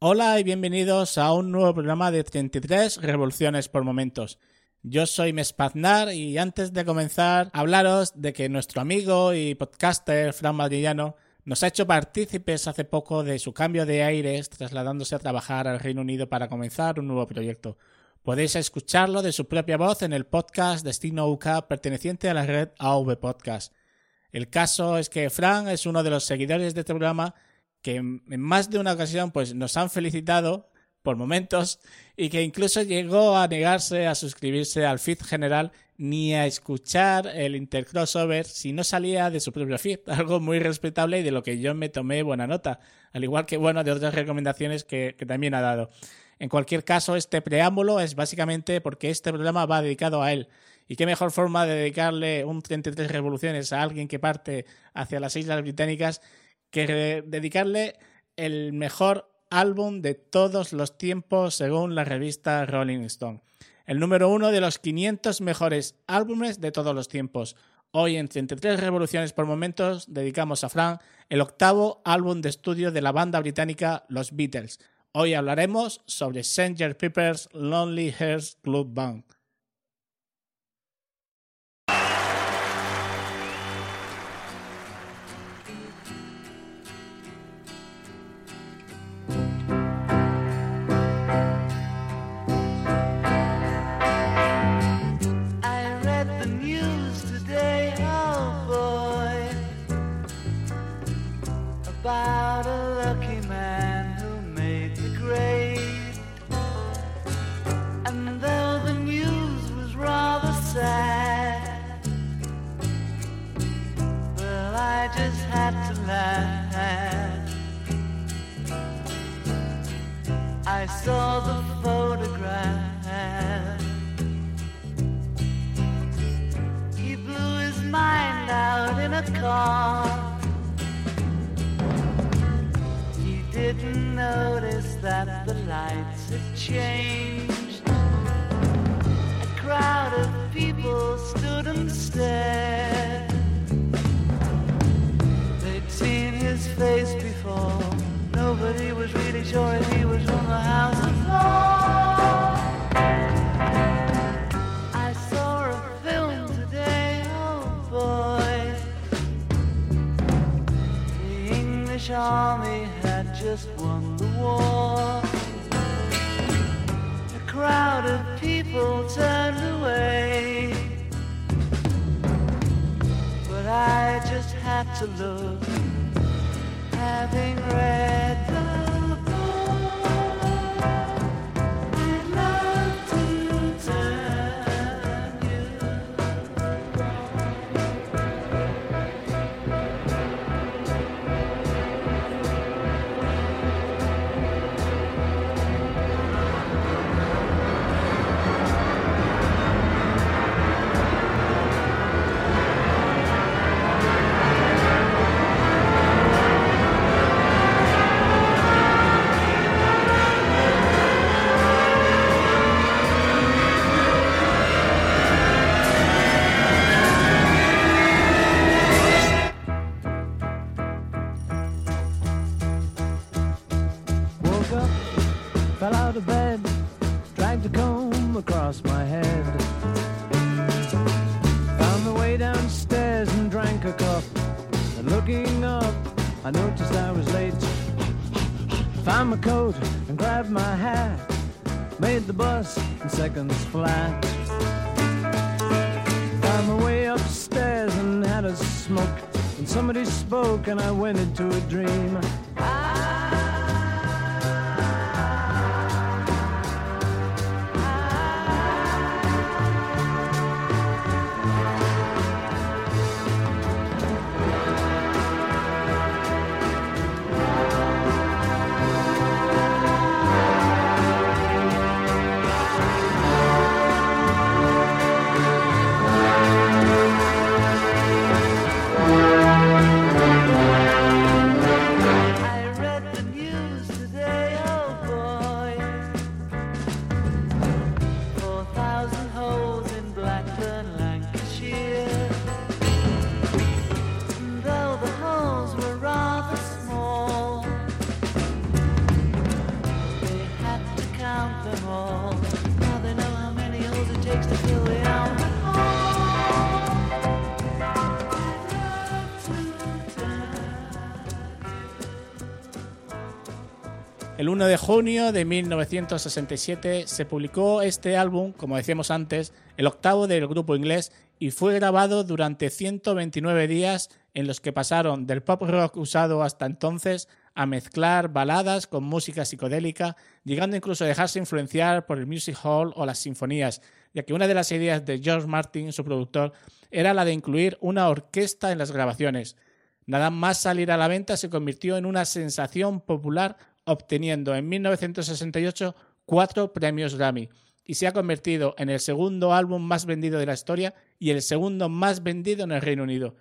Hola y bienvenidos a un nuevo programa de 33 Revoluciones por Momentos. Yo soy Mespaznar y antes de comenzar, hablaros de que nuestro amigo y podcaster Fran Madrillano nos ha hecho partícipes hace poco de su cambio de aires trasladándose a trabajar al Reino Unido para comenzar un nuevo proyecto. Podéis escucharlo de su propia voz en el podcast Destino UK perteneciente a la red AV Podcast. El caso es que Fran es uno de los seguidores de este programa que en más de una ocasión pues nos han felicitado por momentos y que incluso llegó a negarse a suscribirse al feed general ni a escuchar el intercrossover si no salía de su propio feed, algo muy respetable y de lo que yo me tomé buena nota, al igual que bueno de otras recomendaciones que, que también ha dado. En cualquier caso, este preámbulo es básicamente porque este programa va dedicado a él. Y qué mejor forma de dedicarle un 33 revoluciones a alguien que parte hacia las Islas Británicas que dedicarle el mejor álbum de todos los tiempos según la revista Rolling Stone. El número uno de los 500 mejores álbumes de todos los tiempos. Hoy en 33 revoluciones por momentos dedicamos a Frank el octavo álbum de estudio de la banda británica Los Beatles. Hoy hablaremos sobre Sanger Pepper's Lonely Hearts Club Band. Crowd of people turned away. But I just had to look having read in seconds flat. Found my way upstairs and had a smoke. And somebody spoke and I went into a dream. El 1 de junio de 1967 se publicó este álbum, como decíamos antes, el octavo del grupo inglés y fue grabado durante 129 días en los que pasaron del pop rock usado hasta entonces a mezclar baladas con música psicodélica, llegando incluso a dejarse influenciar por el music hall o las sinfonías, ya que una de las ideas de George Martin, su productor, era la de incluir una orquesta en las grabaciones. Nada más salir a la venta se convirtió en una sensación popular, obteniendo en 1968 cuatro premios Grammy y se ha convertido en el segundo álbum más vendido de la historia y el segundo más vendido en el Reino Unido.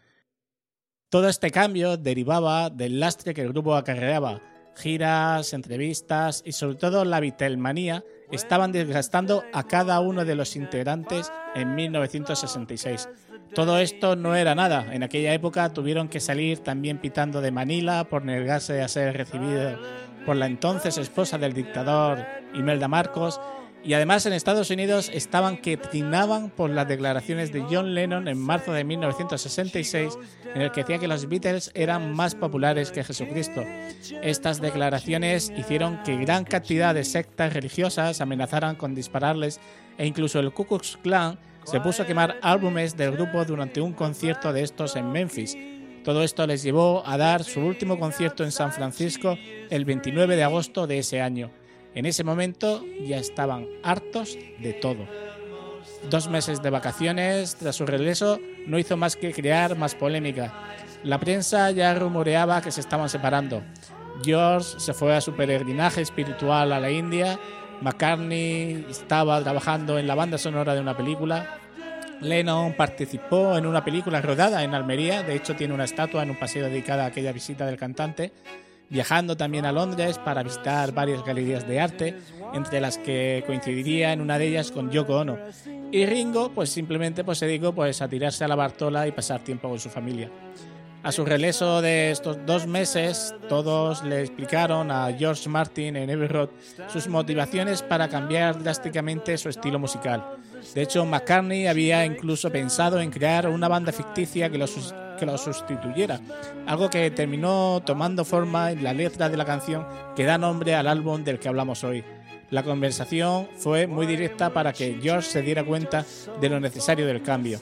Todo este cambio derivaba del lastre que el grupo acarreaba. Giras, entrevistas y sobre todo la Vitelmanía estaban desgastando a cada uno de los integrantes en 1966. Todo esto no era nada. En aquella época tuvieron que salir también pitando de Manila por negarse a ser recibido por la entonces esposa del dictador Imelda Marcos y además en Estados Unidos estaban que trinaban por las declaraciones de John Lennon en marzo de 1966, en el que decía que los Beatles eran más populares que Jesucristo. Estas declaraciones hicieron que gran cantidad de sectas religiosas amenazaran con dispararles e incluso el Ku Klux Klan se puso a quemar álbumes del grupo durante un concierto de estos en Memphis. Todo esto les llevó a dar su último concierto en San Francisco el 29 de agosto de ese año. En ese momento ya estaban hartos de todo. Dos meses de vacaciones tras su regreso no hizo más que crear más polémica. La prensa ya rumoreaba que se estaban separando. George se fue a su peregrinaje espiritual a la India. McCartney estaba trabajando en la banda sonora de una película. Lennon participó en una película rodada en Almería. De hecho, tiene una estatua en un paseo dedicada a aquella visita del cantante viajando también a Londres para visitar varias galerías de arte, entre las que coincidiría en una de ellas con Yoko Ono. Y Ringo, pues simplemente pues, se dedicó pues, a tirarse a la Bartola y pasar tiempo con su familia. A su regreso de estos dos meses, todos le explicaron a George Martin en Road sus motivaciones para cambiar drásticamente su estilo musical. De hecho, McCartney había incluso pensado en crear una banda ficticia que lo, que lo sustituyera, algo que terminó tomando forma en la letra de la canción que da nombre al álbum del que hablamos hoy. La conversación fue muy directa para que George se diera cuenta de lo necesario del cambio.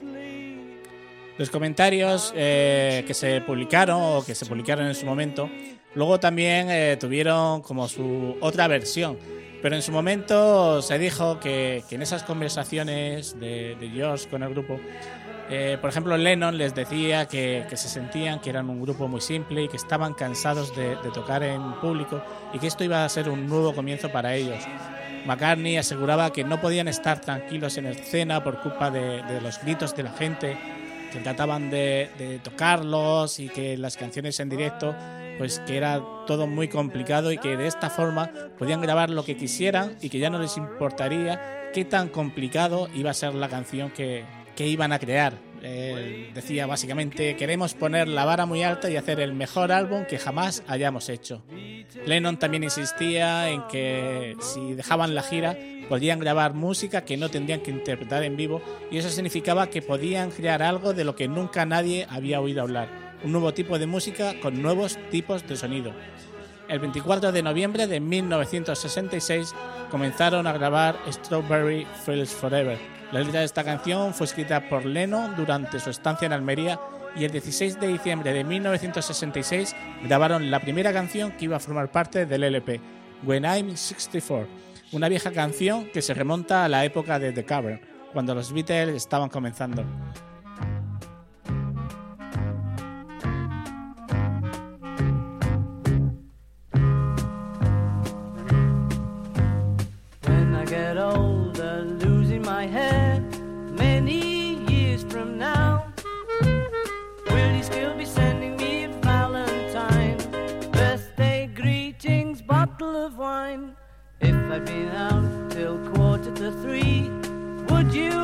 Los comentarios eh, que se publicaron o que se publicaron en su momento, luego también eh, tuvieron como su otra versión. Pero en su momento se dijo que, en esas conversaciones de, de, George con el grupo, eh, por ejemplo, Lennon les decía que, se sentían que eran un grupo muy simple y que estaban cansados de, tocar en público y que esto iba a ser un nuevo comienzo para ellos. McCartney aseguraba que no podían estar tranquilos en escena por culpa de, de los gritos de la gente trataban de, tocarlos y que las canciones en directo pues que era todo muy complicado y que de esta forma podían grabar lo que quisieran y que ya no les importaría qué tan complicado iba a ser la canción que, que iban a crear. Decía básicamente, queremos poner la vara muy alta y hacer el mejor álbum que jamás hayamos hecho. Lennon también insistía en que si dejaban la gira podían grabar música que no tendrían que interpretar en vivo y eso significaba que podían crear algo de lo que nunca nadie había oído hablar, un nuevo tipo de música con nuevos tipos de sonido. El 24 de noviembre de 1966 comenzaron a grabar Strawberry Fields Forever. La letra de esta canción fue escrita por Lennon durante su estancia en Almería y el 16 de diciembre de 1966 grabaron la primera canción que iba a formar parte del LP, When I'm 64 una vieja canción que se remonta a la época de The Cavern, cuando los Beatles estaban comenzando. I'd been out till quarter to three, would you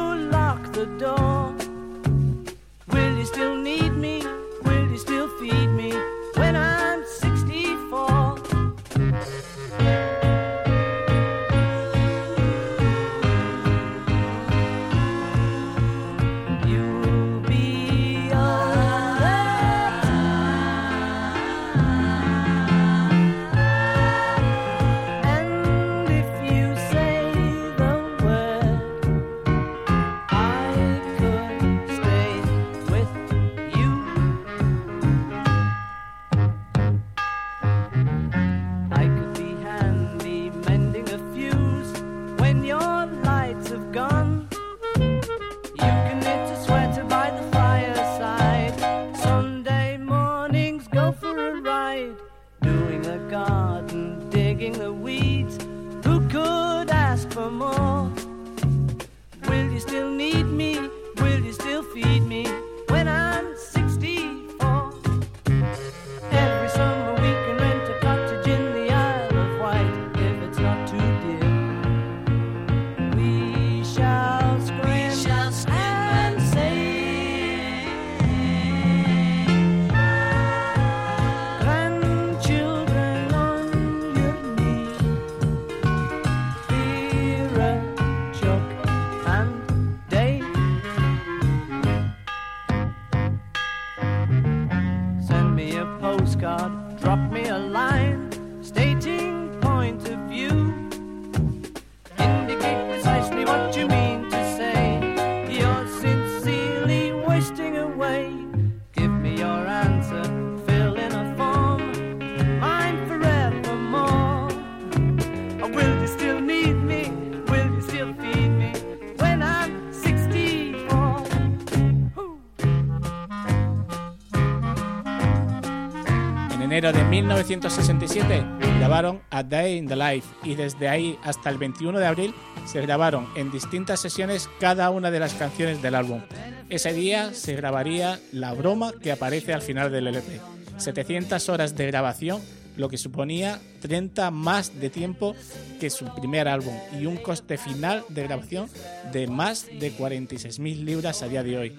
de 1967 grabaron A Day in the Life y desde ahí hasta el 21 de abril se grabaron en distintas sesiones cada una de las canciones del álbum. Ese día se grabaría la broma que aparece al final del LP. 700 horas de grabación, lo que suponía 30 más de tiempo que su primer álbum y un coste final de grabación de más de 46.000 libras a día de hoy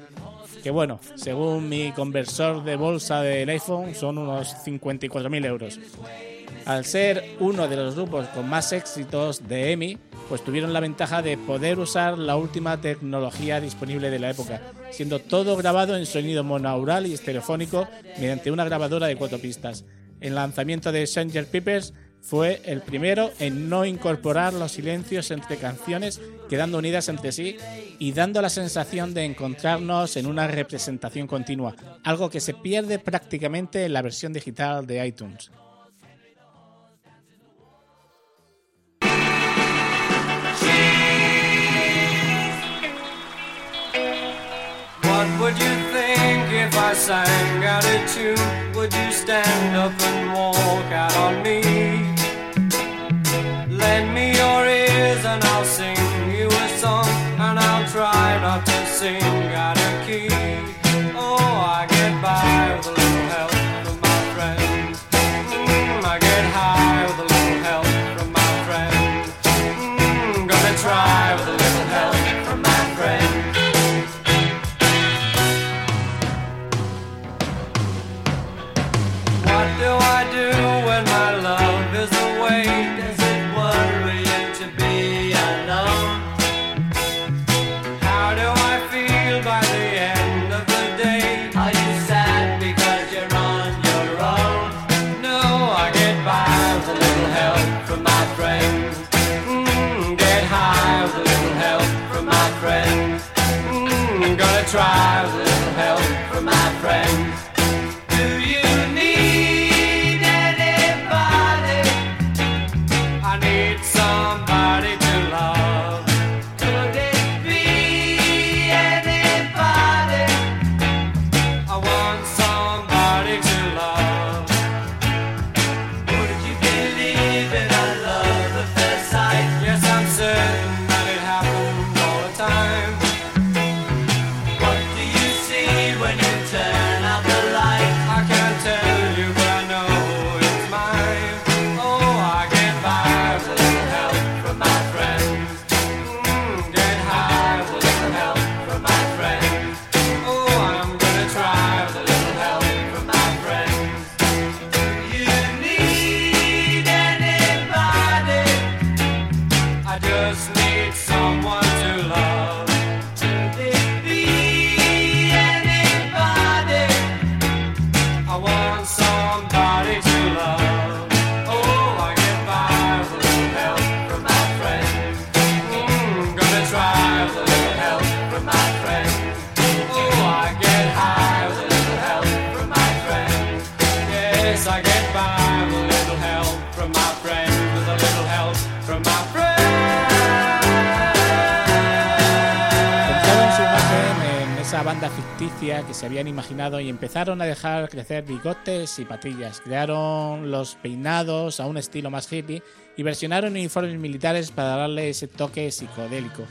que bueno, según mi conversor de bolsa del iPhone son unos 54.000 euros. Al ser uno de los grupos con más éxitos de EMI, pues tuvieron la ventaja de poder usar la última tecnología disponible de la época, siendo todo grabado en sonido monaural y estereofónico mediante una grabadora de cuatro pistas. El lanzamiento de Stranger Peppers fue el primero en no incorporar los silencios entre canciones, quedando unidas entre sí y dando la sensación de encontrarnos en una representación continua, algo que se pierde prácticamente en la versión digital de iTunes. Sang out tune? Would you? en esa banda ficticia que se habían imaginado y empezaron a dejar crecer bigotes y patillas. Crearon los peinados a un estilo más hippie y versionaron uniformes militares para darle ese toque psicodélico.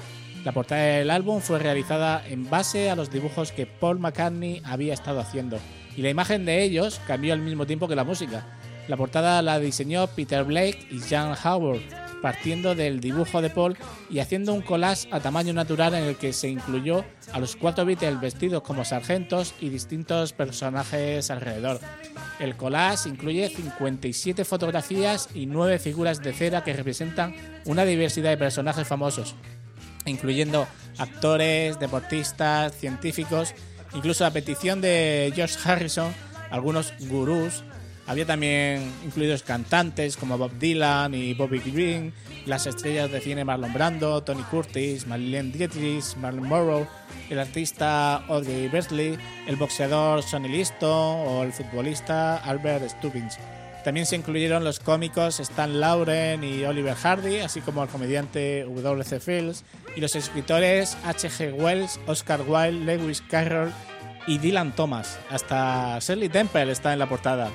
La portada del álbum fue realizada en base a los dibujos que Paul McCartney había estado haciendo y la imagen de ellos cambió al mismo tiempo que la música. La portada la diseñó Peter Blake y Jan Howard, partiendo del dibujo de Paul y haciendo un collage a tamaño natural en el que se incluyó a los cuatro Beatles vestidos como sargentos y distintos personajes alrededor. El collage incluye 57 fotografías y 9 figuras de cera que representan una diversidad de personajes famosos, incluyendo actores, deportistas, científicos, incluso a petición de George Harrison, algunos gurús. Había también incluidos cantantes como Bob Dylan y Bobby Green, las estrellas de cine Marlon Brando, Tony Curtis, Marlene Dietrich, Marlon Morrow, el artista Audrey Bertley, el boxeador Sonny Liston o el futbolista Albert Stubbins. También se incluyeron los cómicos Stan Lauren y Oliver Hardy, así como el comediante W.C. Fields, y los escritores H.G. Wells, Oscar Wilde, Lewis Carroll y Dylan Thomas. Hasta Shirley Temple está en la portada.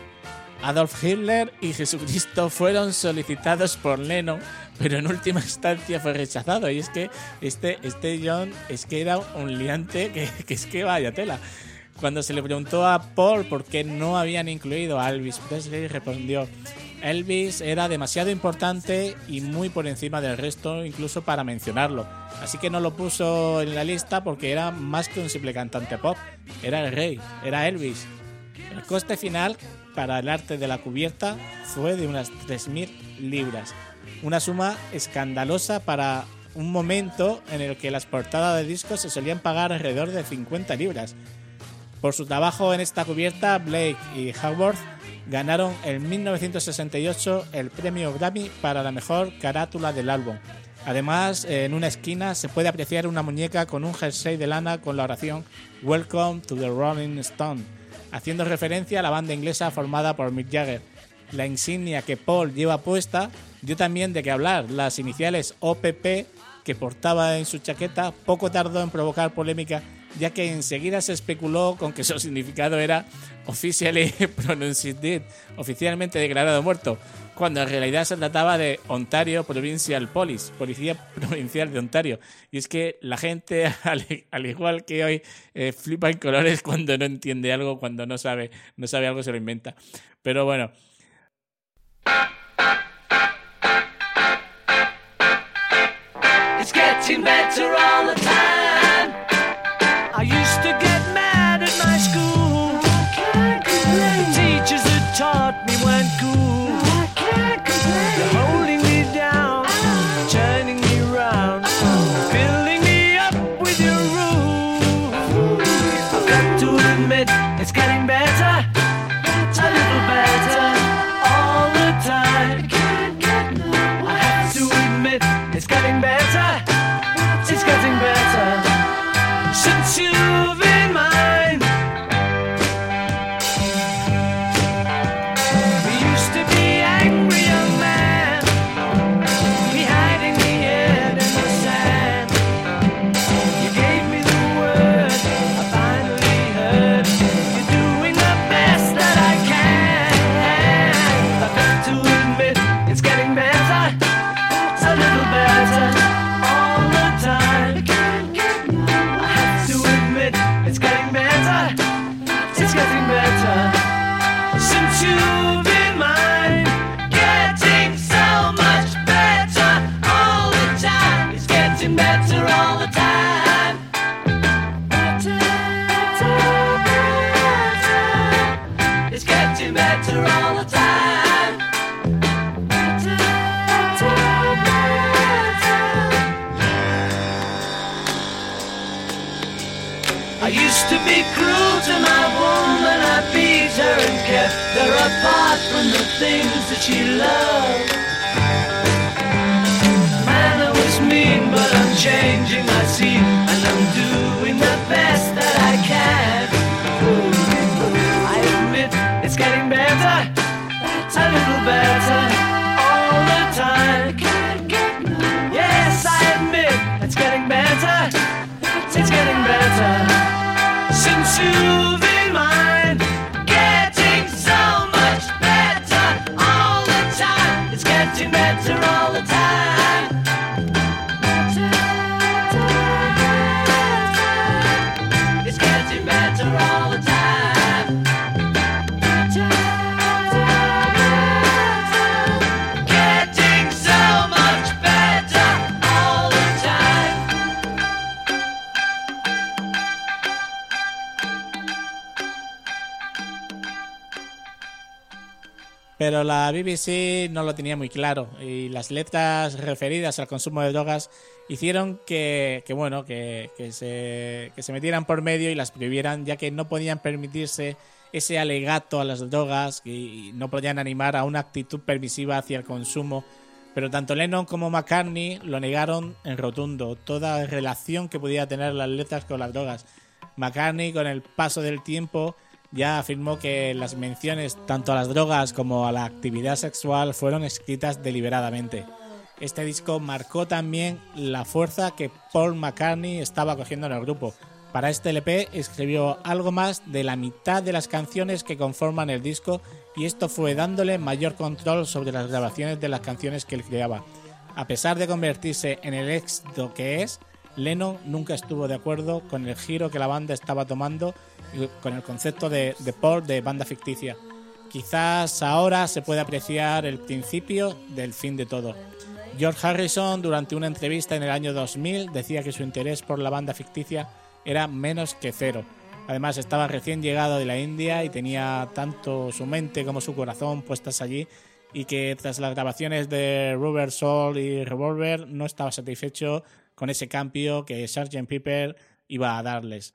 Adolf Hitler y Jesucristo fueron solicitados por Lennon, pero en última instancia fue rechazado. Y es que este, este John es que era un liante que, es que vaya tela. Cuando se le preguntó a Paul por qué no habían incluido a Elvis Presley, respondió, Elvis era demasiado importante y muy por encima del resto, incluso para mencionarlo. Así que no lo puso en la lista porque era más que un simple cantante pop. Era el rey, era Elvis. El coste final para el arte de la cubierta fue de unas 3.000 libras. Una suma escandalosa para un momento en el que las portadas de discos se solían pagar alrededor de 50 libras. Por su trabajo en esta cubierta, Blake y Howard ganaron en 1968 el premio Grammy para la mejor carátula del álbum. Además, en una esquina se puede apreciar una muñeca con un jersey de lana con la oración Welcome to the Rolling Stone, haciendo referencia a la banda inglesa formada por Mick Jagger. La insignia que Paul lleva puesta dio también de qué hablar. Las iniciales OPP que portaba en su chaqueta poco tardó en provocar polémica ya que enseguida se especuló con que su significado era officially pronounced dead, oficialmente declarado muerto, cuando en realidad se trataba de Ontario Provincial Police, Policía Provincial de Ontario. Y es que la gente, al, al igual que hoy, eh, flipa en colores cuando no entiende algo, cuando no sabe, no sabe algo, se lo inventa. Pero bueno. It's. I used to get mad at my school. The teachers that taught me weren't cool. I used to be cruel to my woman, I beat her and kept her apart from the things that she loved. Man, I was mean, but I'm changing, I see, to Pero la BBC no lo tenía muy claro y las letras referidas al consumo de drogas hicieron que, bueno, que se, que se metieran por medio y las prohibieran ya que no podían permitirse ese alegato a las drogas y no podían animar a una actitud permisiva hacia el consumo. Pero tanto Lennon como McCartney lo negaron en rotundo, toda relación que pudiera tener las letras con las drogas. McCartney con el paso del tiempo ya afirmó que las menciones tanto a las drogas como a la actividad sexual fueron escritas deliberadamente. Este disco marcó también la fuerza que Paul McCartney estaba cogiendo en el grupo. Para este LP escribió algo más de la mitad de las canciones que conforman el disco y esto fue dándole mayor control sobre las grabaciones de las canciones que él creaba. A pesar de convertirse en el éxito que es, Lennon nunca estuvo de acuerdo con el giro que la banda estaba tomando con el concepto de, de Paul de banda ficticia. Quizás ahora se puede apreciar el principio del fin de todo. George Harrison, durante una entrevista en el año 2000, decía que su interés por la banda ficticia era menos que cero. Además, estaba recién llegado de la India y tenía tanto su mente como su corazón puestas allí y que tras las grabaciones de Rubber Soul y Revolver no estaba satisfecho con ese cambio que Sgt. Pepper iba a darles.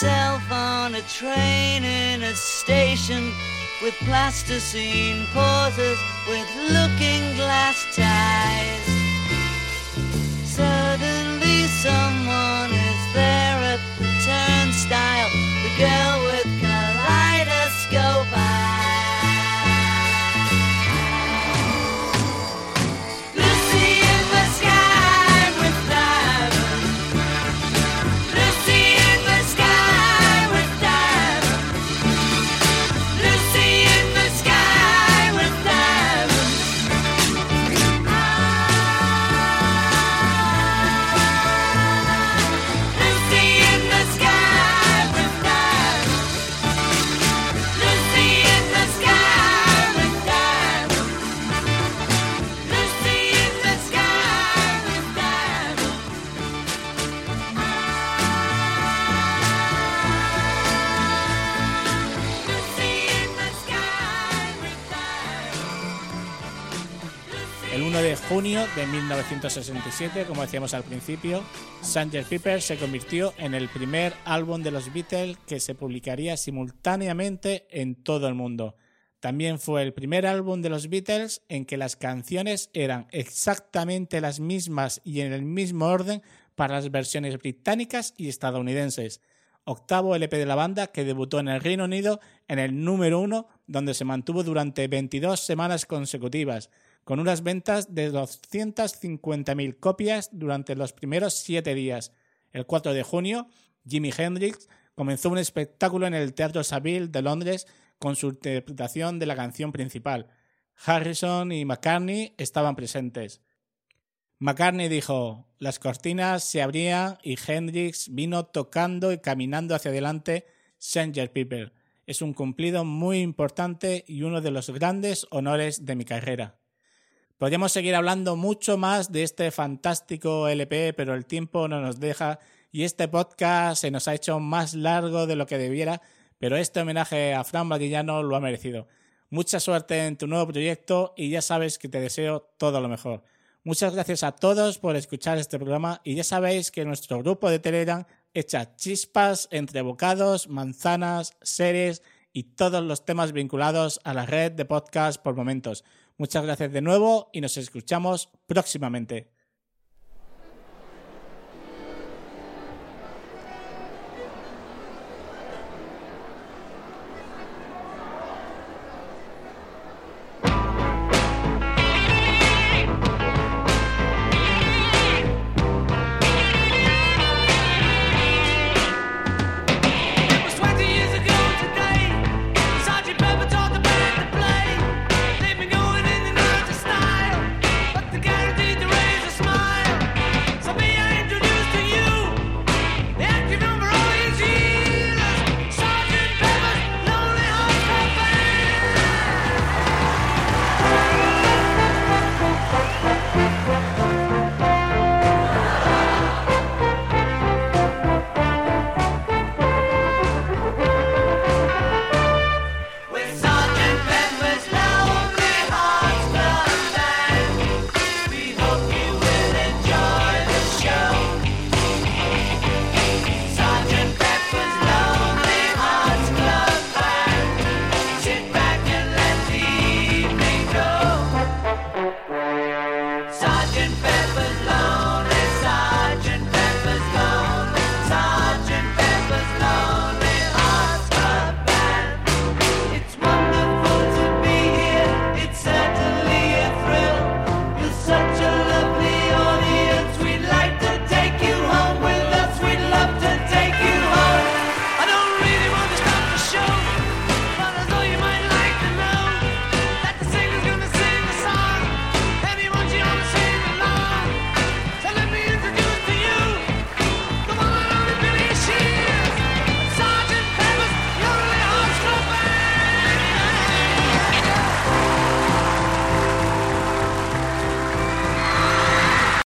yourself on a train in a station with plasticine pauses with looking glass ties. Suddenly someone is there at the turnstile, the girl junio de 1967, como decíamos al principio, Sgt. Pepper se convirtió en el primer álbum de los Beatles que se publicaría simultáneamente en todo el mundo. También fue el primer álbum de los Beatles en que las canciones eran exactamente las mismas y en el mismo orden para las versiones británicas y estadounidenses. Octavo LP de la banda que debutó en el Reino Unido en el número uno, donde se mantuvo durante 22 semanas consecutivas, con unas ventas de 250.000 copias durante los primeros siete días. El 4 de junio, Jimi Hendrix comenzó un espectáculo en el Teatro Savile de Londres con su interpretación de la canción principal. Harrison y McCartney estaban presentes. McCartney dijo, las cortinas se abrían y Hendrix vino tocando y caminando hacia adelante Sanger People. Es un cumplido muy importante y uno de los grandes honores de mi carrera. Podríamos seguir hablando mucho más de este fantástico LP, pero el tiempo no nos deja y este podcast se nos ha hecho más largo de lo que debiera, pero este homenaje a Fran Badillano lo ha merecido. Mucha suerte en tu nuevo proyecto y ya sabes que te deseo todo lo mejor. Muchas gracias a todos por escuchar este programa y ya sabéis que nuestro grupo de Telegram echa chispas entre bocados, manzanas, series y todos los temas vinculados a la red de podcast por momentos. Muchas gracias de nuevo y nos escuchamos próximamente.